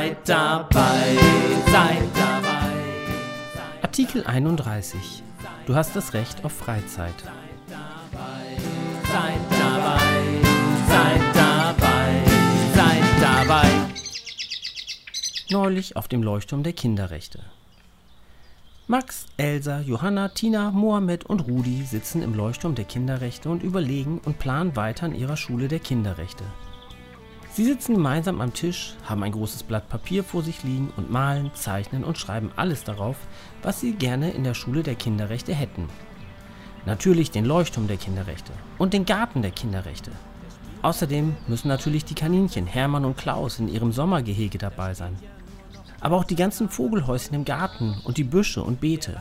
Seid dabei, seid dabei. Artikel 31. Du hast das Recht auf Freizeit. Seid dabei, seid dabei, seid dabei. Neulich auf dem Leuchtturm der Kinderrechte. Max, Elsa, Johanna, Tina, Mohammed und Rudi sitzen im Leuchtturm der Kinderrechte und überlegen und planen weiter an ihrer Schule der Kinderrechte. Sie sitzen gemeinsam am Tisch, haben ein großes Blatt Papier vor sich liegen und malen, zeichnen und schreiben alles darauf, was sie gerne in der Schule der Kinderrechte hätten. Natürlich den Leuchtturm der Kinderrechte und den Garten der Kinderrechte. Außerdem müssen natürlich die Kaninchen Hermann und Klaus in ihrem Sommergehege dabei sein. Aber auch die ganzen Vogelhäuschen im Garten und die Büsche und Beete.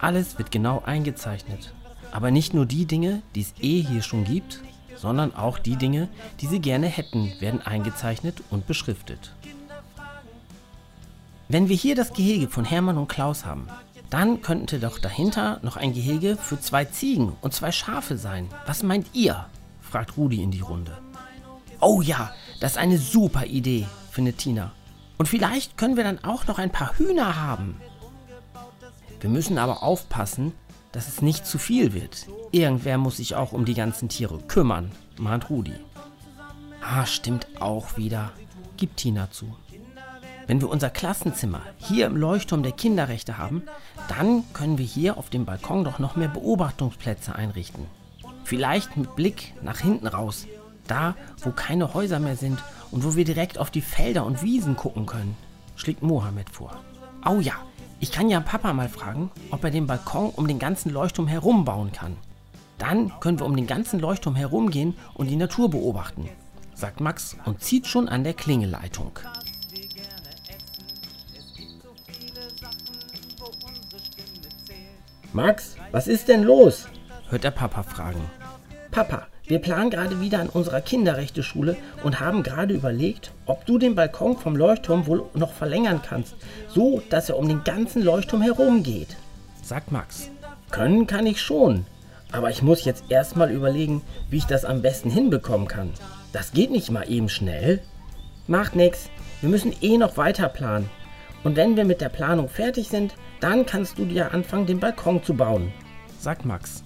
Alles wird genau eingezeichnet. Aber nicht nur die Dinge, die es eh hier schon gibt, sondern auch die Dinge, die sie gerne hätten, werden eingezeichnet und beschriftet. Wenn wir hier das Gehege von Hermann und Klaus haben, dann könnte doch dahinter noch ein Gehege für zwei Ziegen und zwei Schafe sein. Was meint ihr? fragt Rudi in die Runde. Oh ja, das ist eine super Idee, findet Tina. Und vielleicht können wir dann auch noch ein paar Hühner haben. Wir müssen aber aufpassen, dass es nicht zu viel wird. Irgendwer muss sich auch um die ganzen Tiere kümmern, mahnt Rudi. Ah, stimmt auch wieder, gibt Tina zu. Wenn wir unser Klassenzimmer hier im Leuchtturm der Kinderrechte haben, dann können wir hier auf dem Balkon doch noch mehr Beobachtungsplätze einrichten. Vielleicht mit Blick nach hinten raus, da wo keine Häuser mehr sind und wo wir direkt auf die Felder und Wiesen gucken können, schlägt Mohammed vor. Oh ja, ich kann ja Papa mal fragen, ob er den Balkon um den ganzen Leuchtturm herum bauen kann. Dann können wir um den ganzen Leuchtturm herumgehen und die Natur beobachten, sagt Max und zieht schon an der Klingeleitung. Max, was ist denn los? hört er Papa fragen. Papa, wir planen gerade wieder an unserer Kinderrechteschule und haben gerade überlegt, ob du den Balkon vom Leuchtturm wohl noch verlängern kannst, so dass er um den ganzen Leuchtturm herum geht. Sagt Max. Können kann ich schon, aber ich muss jetzt erstmal überlegen, wie ich das am besten hinbekommen kann. Das geht nicht mal eben schnell. Macht nix, wir müssen eh noch weiter planen. Und wenn wir mit der Planung fertig sind, dann kannst du dir anfangen, den Balkon zu bauen. Sagt Max.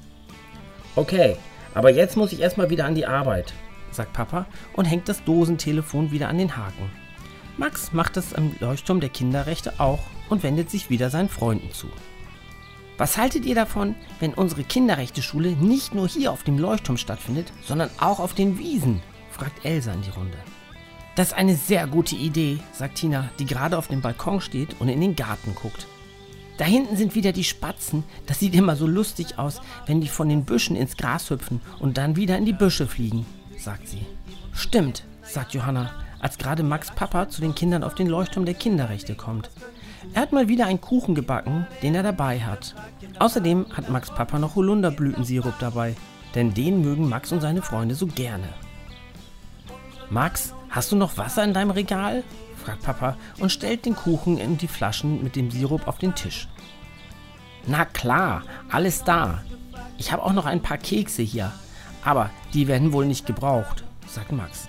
Okay, aber jetzt muss ich erstmal wieder an die Arbeit. sagt Papa und hängt das Dosentelefon wieder an den Haken. Max macht es am Leuchtturm der Kinderrechte auch und wendet sich wieder seinen Freunden zu. Was haltet ihr davon, wenn unsere Kinderrechteschule nicht nur hier auf dem Leuchtturm stattfindet, sondern auch auf den Wiesen? fragt Elsa in die Runde. Das ist eine sehr gute Idee, sagt Tina, die gerade auf dem Balkon steht und in den Garten guckt. Da hinten sind wieder die Spatzen. Das sieht immer so lustig aus, wenn die von den Büschen ins Gras hüpfen und dann wieder in die Büsche fliegen, sagt sie. Stimmt, sagt Johanna, als gerade Max Papa zu den Kindern auf den Leuchtturm der Kinderrechte kommt. Er hat mal wieder einen Kuchen gebacken, den er dabei hat. Außerdem hat Max Papa noch Holunderblütensirup dabei, denn den mögen Max und seine Freunde so gerne. Max, hast du noch Wasser in deinem Regal? fragt Papa und stellt den Kuchen und die Flaschen mit dem Sirup auf den Tisch. Na klar, alles da. Ich habe auch noch ein paar Kekse hier, aber die werden wohl nicht gebraucht, sagt Max.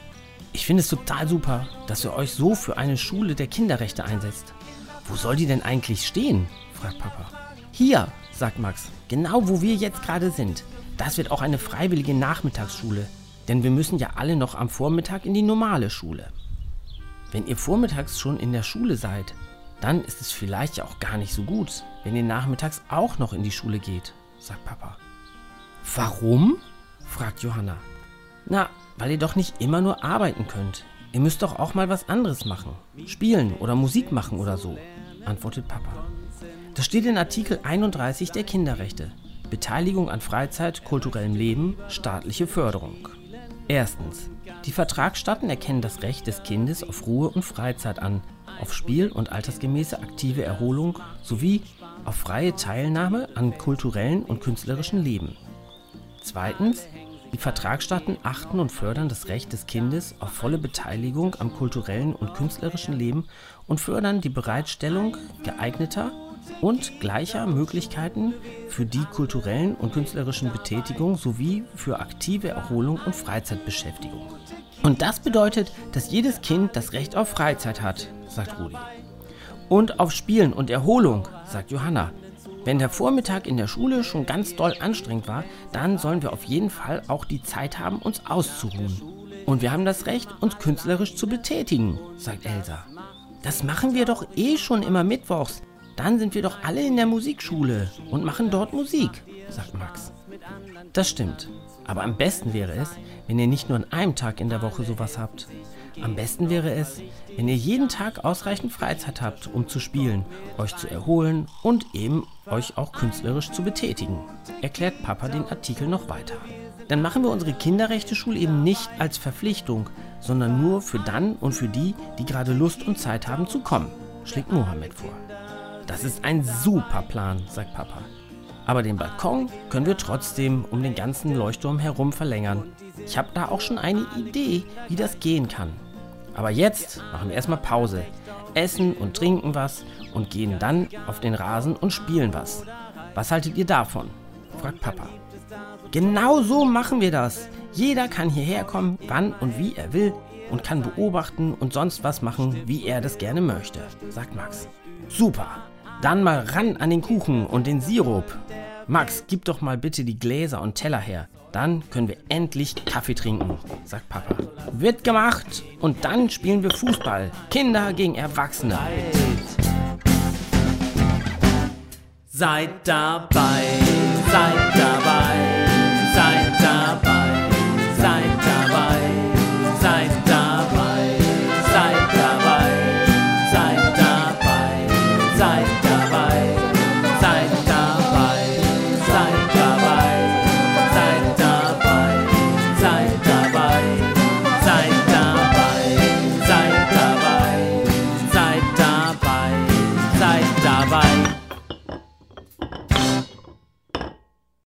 Ich finde es total super, dass ihr euch so für eine Schule der Kinderrechte einsetzt. Wo soll die denn eigentlich stehen? fragt Papa. Hier, sagt Max, genau wo wir jetzt gerade sind. Das wird auch eine freiwillige Nachmittagsschule, denn wir müssen ja alle noch am Vormittag in die normale Schule. Wenn ihr vormittags schon in der Schule seid, dann ist es vielleicht ja auch gar nicht so gut, wenn ihr nachmittags auch noch in die Schule geht, sagt Papa. Warum? fragt Johanna. Na, weil ihr doch nicht immer nur arbeiten könnt. Ihr müsst doch auch mal was anderes machen. Spielen oder Musik machen oder so, antwortet Papa. Das steht in Artikel 31 der Kinderrechte. Beteiligung an Freizeit, kulturellem Leben, staatliche Förderung. Erstens. Die Vertragsstaaten erkennen das Recht des Kindes auf Ruhe und Freizeit an, auf Spiel und altersgemäße aktive Erholung sowie auf freie Teilnahme an kulturellen und künstlerischen Leben. Zweitens, die Vertragsstaaten achten und fördern das Recht des Kindes auf volle Beteiligung am kulturellen und künstlerischen Leben und fördern die Bereitstellung geeigneter und gleicher Möglichkeiten für die kulturellen und künstlerischen Betätigungen sowie für aktive Erholung und Freizeitbeschäftigung. Und das bedeutet, dass jedes Kind das Recht auf Freizeit hat, sagt Rudi. Und auf Spielen und Erholung, sagt Johanna. Wenn der Vormittag in der Schule schon ganz doll anstrengend war, dann sollen wir auf jeden Fall auch die Zeit haben, uns auszuruhen. Und wir haben das Recht, uns künstlerisch zu betätigen, sagt Elsa. Das machen wir doch eh schon immer mittwochs. Dann sind wir doch alle in der Musikschule und machen dort Musik, sagt Max. Das stimmt. Aber am besten wäre es, wenn ihr nicht nur an einem Tag in der Woche sowas habt. Am besten wäre es, wenn ihr jeden Tag ausreichend Freizeit habt, um zu spielen, euch zu erholen und eben euch auch künstlerisch zu betätigen, erklärt Papa den Artikel noch weiter. Dann machen wir unsere Kinderrechte-Schule eben nicht als Verpflichtung, sondern nur für dann und für die, die gerade Lust und Zeit haben zu kommen, schlägt Mohammed vor. Das ist ein super Plan, sagt Papa. Aber den Balkon können wir trotzdem um den ganzen Leuchtturm herum verlängern. Ich habe da auch schon eine Idee, wie das gehen kann. Aber jetzt machen wir erstmal Pause, essen und trinken was und gehen dann auf den Rasen und spielen was. Was haltet ihr davon? fragt Papa. Genau so machen wir das. Jeder kann hierher kommen, wann und wie er will und kann beobachten und sonst was machen, wie er das gerne möchte, sagt Max. Super. Dann mal ran an den Kuchen und den Sirup. Max, gib doch mal bitte die Gläser und Teller her. Dann können wir endlich Kaffee trinken, sagt Papa. Wird gemacht und dann spielen wir Fußball. Kinder gegen Erwachsene. Seid dabei, seid dabei.